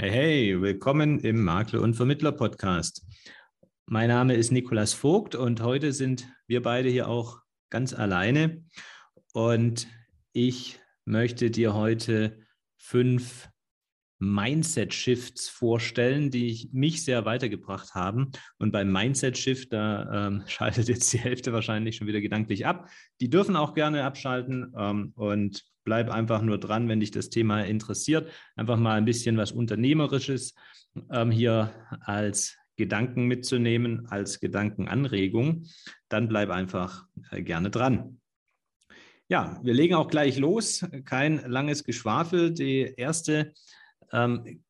Hey, hey, willkommen im Makler- und Vermittler-Podcast. Mein Name ist Nikolas Vogt und heute sind wir beide hier auch ganz alleine. Und ich möchte dir heute fünf Mindset-Shifts vorstellen, die mich sehr weitergebracht haben. Und beim Mindset-Shift, da ähm, schaltet jetzt die Hälfte wahrscheinlich schon wieder gedanklich ab. Die dürfen auch gerne abschalten ähm, und bleib einfach nur dran, wenn dich das Thema interessiert. Einfach mal ein bisschen was Unternehmerisches ähm, hier als Gedanken mitzunehmen, als Gedankenanregung. Dann bleib einfach äh, gerne dran. Ja, wir legen auch gleich los. Kein langes Geschwafel. Die erste ähm,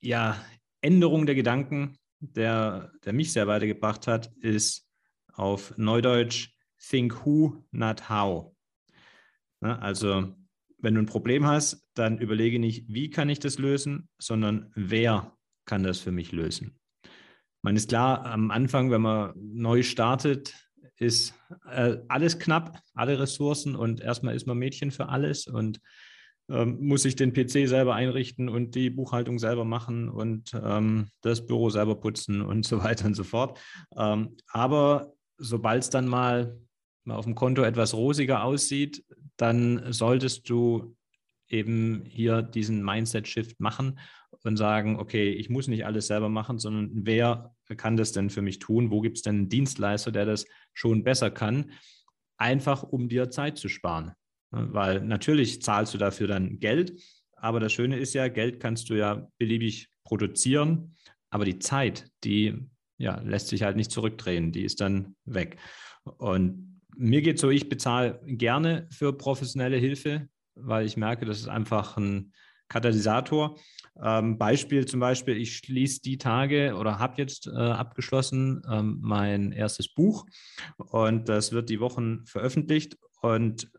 ja, Änderung der Gedanken, der, der mich sehr weitergebracht hat, ist auf Neudeutsch Think Who, not How. Ja, also, wenn du ein Problem hast, dann überlege nicht, wie kann ich das lösen, sondern wer kann das für mich lösen. Man ist klar, am Anfang, wenn man neu startet, ist äh, alles knapp, alle Ressourcen und erstmal ist man Mädchen für alles und ähm, muss ich den PC selber einrichten und die Buchhaltung selber machen und ähm, das Büro selber putzen und so weiter und so fort. Ähm, aber sobald es dann mal, mal auf dem Konto etwas rosiger aussieht, dann solltest du eben hier diesen Mindset-Shift machen und sagen, okay, ich muss nicht alles selber machen, sondern wer kann das denn für mich tun? Wo gibt es denn einen Dienstleister, der das schon besser kann? Einfach um dir Zeit zu sparen. Weil natürlich zahlst du dafür dann Geld, aber das Schöne ist ja, Geld kannst du ja beliebig produzieren, aber die Zeit, die ja, lässt sich halt nicht zurückdrehen, die ist dann weg. Und mir geht so, ich bezahle gerne für professionelle Hilfe, weil ich merke, das ist einfach ein Katalysator. Ähm, Beispiel zum Beispiel, ich schließe die Tage oder habe jetzt äh, abgeschlossen ähm, mein erstes Buch und das wird die Wochen veröffentlicht und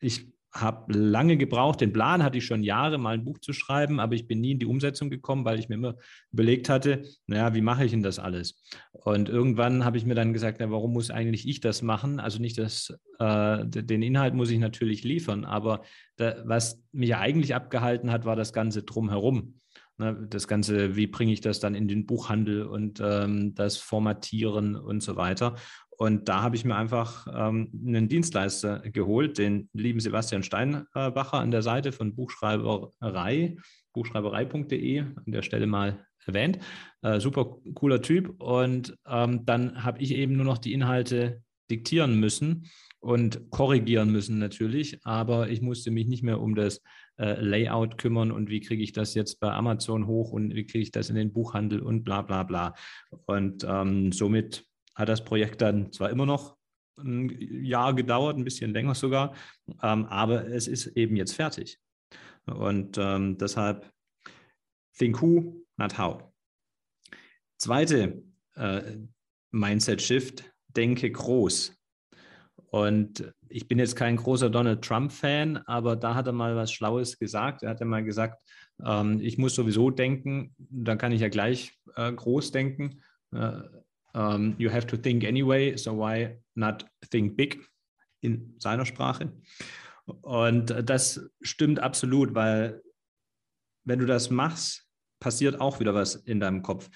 ich habe lange gebraucht. Den Plan hatte ich schon Jahre, mal ein Buch zu schreiben, aber ich bin nie in die Umsetzung gekommen, weil ich mir immer überlegt hatte, naja, wie mache ich denn das alles? Und irgendwann habe ich mir dann gesagt, na, warum muss eigentlich ich das machen? Also nicht das, äh, den Inhalt muss ich natürlich liefern, aber da, was mich eigentlich abgehalten hat, war das Ganze drumherum. Ne, das Ganze, wie bringe ich das dann in den Buchhandel und ähm, das Formatieren und so weiter. Und da habe ich mir einfach ähm, einen Dienstleister geholt, den lieben Sebastian Steinbacher an der Seite von Buchschreiberei, buchschreiberei.de, an der Stelle mal erwähnt. Äh, super cooler Typ. Und ähm, dann habe ich eben nur noch die Inhalte diktieren müssen und korrigieren müssen natürlich, aber ich musste mich nicht mehr um das äh, Layout kümmern und wie kriege ich das jetzt bei Amazon hoch und wie kriege ich das in den Buchhandel und bla bla bla. Und ähm, somit hat das Projekt dann zwar immer noch ein Jahr gedauert, ein bisschen länger sogar, ähm, aber es ist eben jetzt fertig. Und ähm, deshalb think who, not how. Zweite äh, Mindset-Shift, denke groß. Und ich bin jetzt kein großer Donald Trump-Fan, aber da hat er mal was Schlaues gesagt. Er hat ja mal gesagt, ähm, ich muss sowieso denken, dann kann ich ja gleich äh, groß denken. Äh, um, you have to think anyway, so why not think big in seiner Sprache? Und das stimmt absolut, weil wenn du das machst, passiert auch wieder was in deinem Kopf.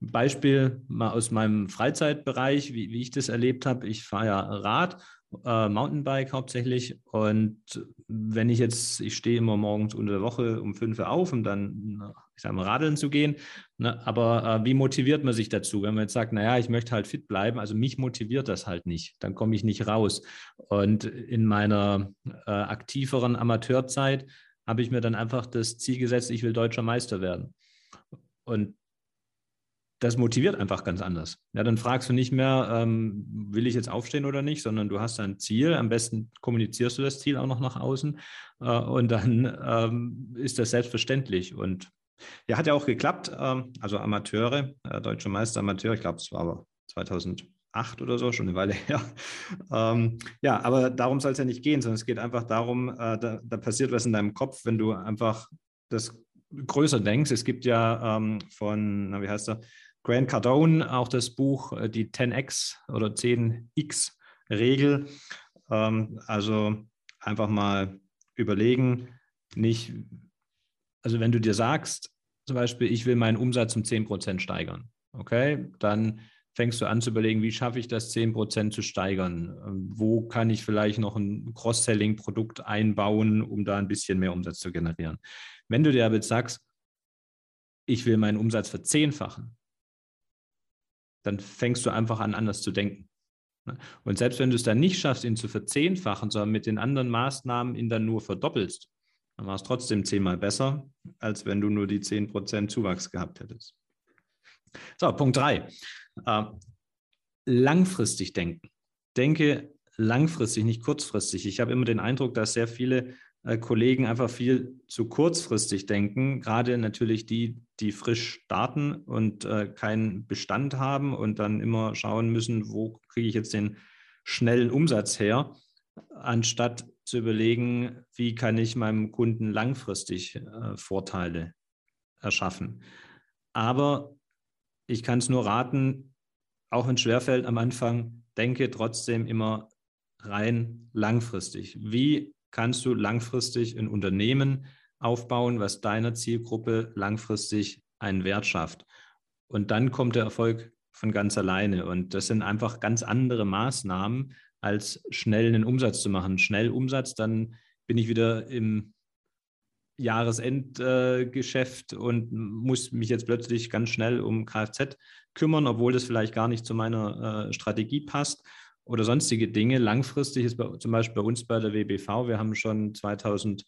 Beispiel mal aus meinem Freizeitbereich, wie, wie ich das erlebt habe. Ich fahre ja Rad äh, Mountainbike hauptsächlich. Und wenn ich jetzt, ich stehe immer morgens unter der Woche um fünf Uhr auf, um dann, ich sage mal, radeln zu gehen. Ne? Aber äh, wie motiviert man sich dazu? Wenn man jetzt sagt, naja, ich möchte halt fit bleiben, also mich motiviert das halt nicht, dann komme ich nicht raus. Und in meiner äh, aktiveren Amateurzeit habe ich mir dann einfach das Ziel gesetzt, ich will deutscher Meister werden. Und das motiviert einfach ganz anders. Ja, dann fragst du nicht mehr, ähm, will ich jetzt aufstehen oder nicht, sondern du hast ein Ziel. Am besten kommunizierst du das Ziel auch noch nach außen äh, und dann ähm, ist das selbstverständlich. Und ja, hat ja auch geklappt. Ähm, also Amateure, äh, Deutsche Meister Amateur, ich glaube, es war aber 2008 oder so, schon eine Weile her. Ähm, ja, aber darum soll es ja nicht gehen, sondern es geht einfach darum, äh, da, da passiert was in deinem Kopf, wenn du einfach das größer denkst. Es gibt ja ähm, von, na, wie heißt er, Grant Cardone, auch das Buch äh, Die 10x oder 10x-Regel. Ähm, also einfach mal überlegen, nicht, also wenn du dir sagst, zum Beispiel, ich will meinen Umsatz um 10% steigern. Okay, dann fängst du an zu überlegen, wie schaffe ich das 10% zu steigern? Ähm, wo kann ich vielleicht noch ein Cross-Selling-Produkt einbauen, um da ein bisschen mehr Umsatz zu generieren? Wenn du dir aber jetzt sagst, ich will meinen Umsatz verzehnfachen, dann fängst du einfach an, anders zu denken. Ne? Und selbst wenn du es dann nicht schaffst, ihn zu verzehnfachen, sondern mit den anderen Maßnahmen ihn dann nur verdoppelst, dann war es trotzdem zehnmal besser, als wenn du nur die 10% Zuwachs gehabt hättest. So, Punkt drei. Äh, langfristig denken. Denke langfristig, nicht kurzfristig. Ich habe immer den Eindruck, dass sehr viele Kollegen einfach viel zu kurzfristig denken, gerade natürlich die, die frisch starten und äh, keinen Bestand haben und dann immer schauen müssen, wo kriege ich jetzt den schnellen Umsatz her, anstatt zu überlegen, wie kann ich meinem Kunden langfristig äh, Vorteile erschaffen. Aber ich kann es nur raten, auch wenn es schwerfällt am Anfang, denke trotzdem immer rein langfristig. Wie kannst du langfristig ein Unternehmen aufbauen, was deiner Zielgruppe langfristig einen Wert schafft? Und dann kommt der Erfolg von ganz alleine. Und das sind einfach ganz andere Maßnahmen, als schnell einen Umsatz zu machen. Schnell Umsatz, dann bin ich wieder im Jahresendgeschäft äh, und muss mich jetzt plötzlich ganz schnell um Kfz kümmern, obwohl das vielleicht gar nicht zu meiner äh, Strategie passt oder sonstige Dinge. Langfristig ist bei, zum Beispiel bei uns bei der WBV, wir haben schon 2008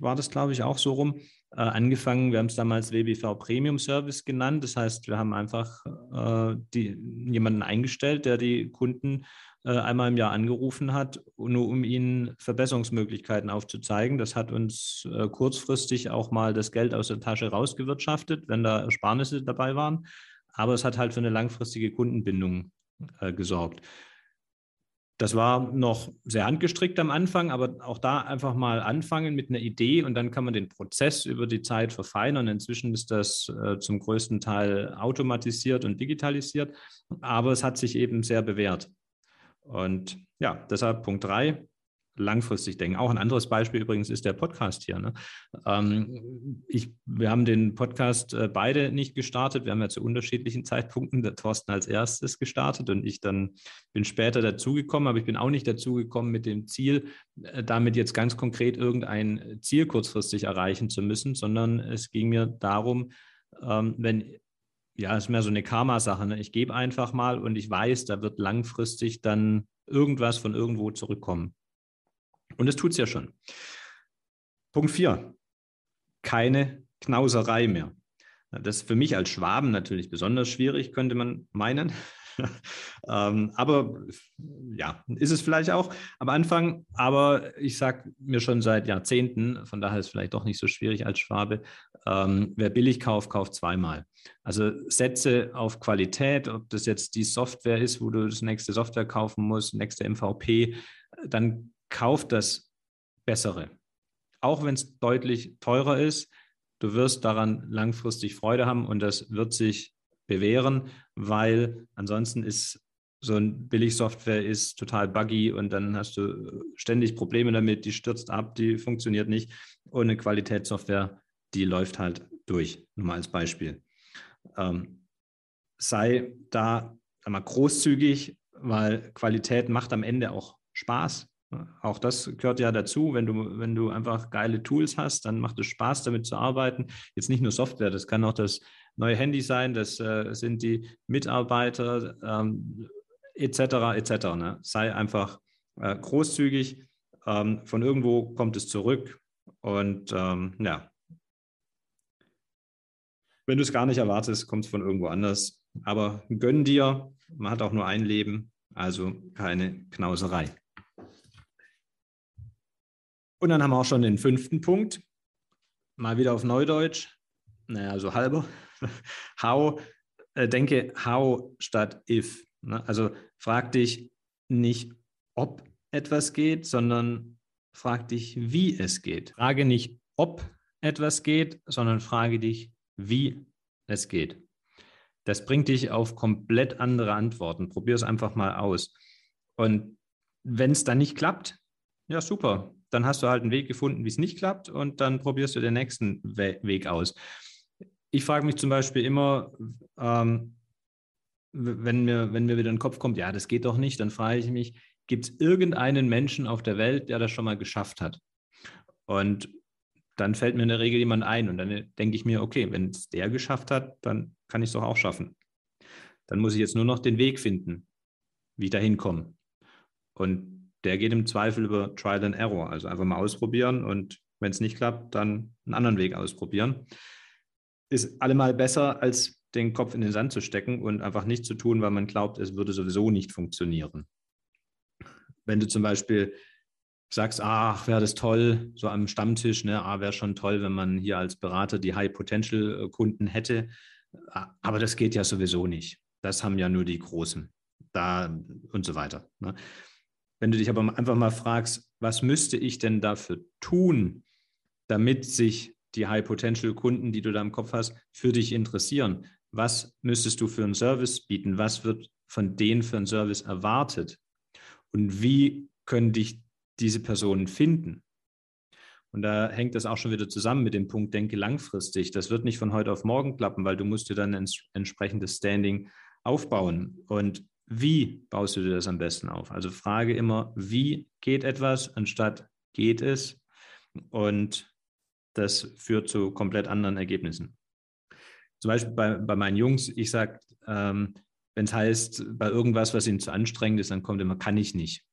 war das, glaube ich, auch so rum, äh, angefangen. Wir haben es damals WBV Premium Service genannt. Das heißt, wir haben einfach äh, die, jemanden eingestellt, der die Kunden äh, einmal im Jahr angerufen hat, nur um ihnen Verbesserungsmöglichkeiten aufzuzeigen. Das hat uns äh, kurzfristig auch mal das Geld aus der Tasche rausgewirtschaftet, wenn da Ersparnisse dabei waren. Aber es hat halt für eine langfristige Kundenbindung äh, gesorgt. Das war noch sehr handgestrickt am Anfang, aber auch da einfach mal anfangen mit einer Idee und dann kann man den Prozess über die Zeit verfeinern. Inzwischen ist das äh, zum größten Teil automatisiert und digitalisiert, aber es hat sich eben sehr bewährt. Und ja, deshalb Punkt drei, langfristig denken. Auch ein anderes Beispiel übrigens ist der Podcast hier. Ne? Ähm, ich, wir haben den Podcast äh, beide nicht gestartet. Wir haben ja zu unterschiedlichen Zeitpunkten der Thorsten als erstes gestartet und ich dann bin später dazugekommen, aber ich bin auch nicht dazugekommen mit dem Ziel, äh, damit jetzt ganz konkret irgendein Ziel kurzfristig erreichen zu müssen, sondern es ging mir darum, ähm, wenn ja, es ist mehr so eine Karma-Sache. Ne? Ich gebe einfach mal und ich weiß, da wird langfristig dann irgendwas von irgendwo zurückkommen. Und das tut es ja schon. Punkt 4. Keine Knauserei mehr. Das ist für mich als Schwaben natürlich besonders schwierig, könnte man meinen. ähm, aber ja, ist es vielleicht auch am Anfang. Aber ich sage mir schon seit Jahrzehnten, von daher ist es vielleicht doch nicht so schwierig als Schwabe, ähm, wer billig kauft, kauft zweimal. Also setze auf Qualität, ob das jetzt die Software ist, wo du das nächste Software kaufen musst, nächste MVP, dann kauft das Bessere. Auch wenn es deutlich teurer ist, du wirst daran langfristig Freude haben und das wird sich bewähren, weil ansonsten ist so ein Billigsoftware ist total buggy und dann hast du ständig Probleme damit, die stürzt ab, die funktioniert nicht. Und eine Qualitätssoftware, die läuft halt durch. Nur mal als Beispiel. Ähm, sei da mal großzügig, weil Qualität macht am Ende auch Spaß. Auch das gehört ja dazu. Wenn du, wenn du einfach geile Tools hast, dann macht es Spaß, damit zu arbeiten. Jetzt nicht nur Software, das kann auch das neue Handy sein, das äh, sind die Mitarbeiter ähm, etc. etc. Ne? Sei einfach äh, großzügig. Ähm, von irgendwo kommt es zurück. Und ähm, ja, wenn du es gar nicht erwartest, kommt es von irgendwo anders. Aber gönn dir, man hat auch nur ein Leben, also keine Knauserei. Und dann haben wir auch schon den fünften Punkt. Mal wieder auf Neudeutsch. Naja, so halber. How, äh, denke how statt if. Ne? Also frag dich nicht, ob etwas geht, sondern frag dich, wie es geht. Frage nicht, ob etwas geht, sondern frage dich, wie es geht. Das bringt dich auf komplett andere Antworten. Probier es einfach mal aus. Und wenn es dann nicht klappt, ja super, dann hast du halt einen Weg gefunden, wie es nicht klappt und dann probierst du den nächsten We Weg aus. Ich frage mich zum Beispiel immer, ähm, wenn, mir, wenn mir wieder in den Kopf kommt, ja, das geht doch nicht, dann frage ich mich, gibt es irgendeinen Menschen auf der Welt, der das schon mal geschafft hat? Und dann fällt mir in der Regel jemand ein und dann denke ich mir, okay, wenn es der geschafft hat, dann kann ich es doch auch schaffen. Dann muss ich jetzt nur noch den Weg finden, wie ich da hinkomme. Und der geht im Zweifel über Trial and Error, also einfach mal ausprobieren und wenn es nicht klappt, dann einen anderen Weg ausprobieren. Ist allemal besser, als den Kopf in den Sand zu stecken und einfach nichts zu tun, weil man glaubt, es würde sowieso nicht funktionieren. Wenn du zum Beispiel sagst, ach, wäre das toll, so am Stammtisch, ne, ah, wäre schon toll, wenn man hier als Berater die High-Potential-Kunden hätte, aber das geht ja sowieso nicht. Das haben ja nur die Großen. Da und so weiter. Ne? Wenn du dich aber einfach mal fragst, was müsste ich denn dafür tun, damit sich die High-Potential-Kunden, die du da im Kopf hast, für dich interessieren? Was müsstest du für einen Service bieten? Was wird von denen für einen Service erwartet? Und wie können dich diese Personen finden? Und da hängt das auch schon wieder zusammen mit dem Punkt, denke langfristig. Das wird nicht von heute auf morgen klappen, weil du musst dir dann ein entsprechendes Standing aufbauen. Und wie baust du dir das am besten auf? Also frage immer, wie geht etwas, anstatt geht es? Und das führt zu komplett anderen Ergebnissen. Zum Beispiel bei, bei meinen Jungs, ich sage, ähm, wenn es heißt, bei irgendwas, was ihnen zu anstrengend ist, dann kommt immer, kann ich nicht.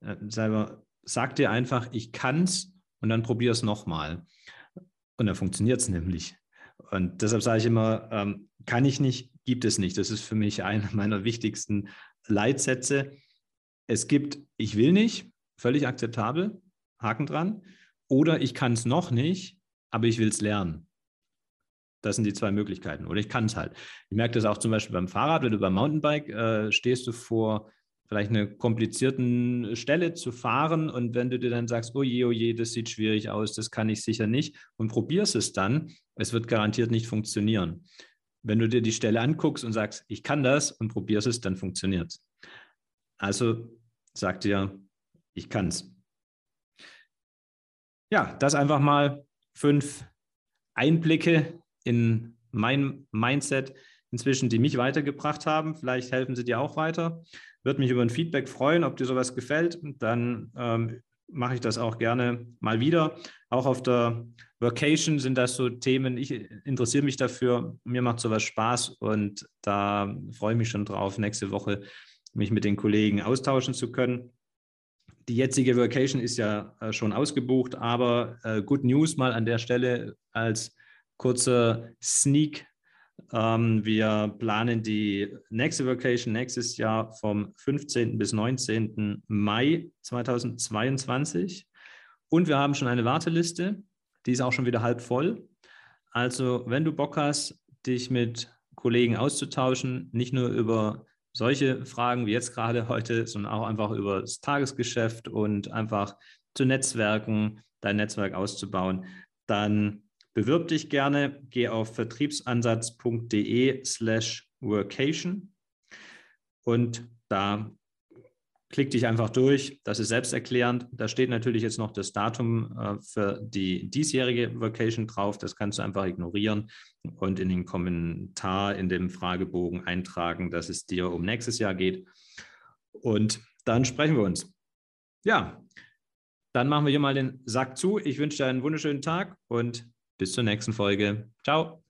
Äh, selber, sag dir einfach, ich kann es und dann probier es nochmal. Und dann funktioniert es nämlich. Und deshalb sage ich immer, ähm, kann ich nicht, gibt es nicht. Das ist für mich einer meiner wichtigsten Leitsätze. Es gibt, ich will nicht, völlig akzeptabel, Haken dran. Oder ich kann es noch nicht, aber ich will es lernen. Das sind die zwei Möglichkeiten. Oder ich kann es halt. Ich merke das auch zum Beispiel beim Fahrrad, wenn du beim Mountainbike äh, stehst du vor vielleicht einer komplizierten Stelle zu fahren und wenn du dir dann sagst, oh je, oh je, das sieht schwierig aus, das kann ich sicher nicht und probierst es dann, es wird garantiert nicht funktionieren. Wenn du dir die Stelle anguckst und sagst, ich kann das und probierst es, dann funktioniert es. Also sag dir, ich kann es. Ja, das einfach mal fünf Einblicke in mein Mindset inzwischen, die mich weitergebracht haben. Vielleicht helfen sie dir auch weiter. Würde mich über ein Feedback freuen, ob dir sowas gefällt. Dann ähm, mache ich das auch gerne mal wieder. Auch auf der Vacation sind das so Themen. Ich interessiere mich dafür. Mir macht sowas Spaß und da freue ich mich schon drauf, nächste Woche mich mit den Kollegen austauschen zu können. Die jetzige Vacation ist ja äh, schon ausgebucht, aber äh, Good News mal an der Stelle als kurzer Sneak ähm, wir planen die nächste Vacation nächstes Jahr vom 15. bis 19. Mai 2022. Und wir haben schon eine Warteliste, die ist auch schon wieder halb voll. Also, wenn du Bock hast, dich mit Kollegen auszutauschen, nicht nur über solche Fragen wie jetzt gerade heute, sondern auch einfach über das Tagesgeschäft und einfach zu Netzwerken, dein Netzwerk auszubauen, dann Bewirb dich gerne, geh auf vertriebsansatz.de slash workation und da klick dich einfach durch. Das ist selbsterklärend. Da steht natürlich jetzt noch das Datum äh, für die diesjährige Vacation drauf. Das kannst du einfach ignorieren und in den Kommentar in dem Fragebogen eintragen, dass es dir um nächstes Jahr geht. Und dann sprechen wir uns. Ja, dann machen wir hier mal den Sack zu. Ich wünsche dir einen wunderschönen Tag und bis zur nächsten Folge. Ciao.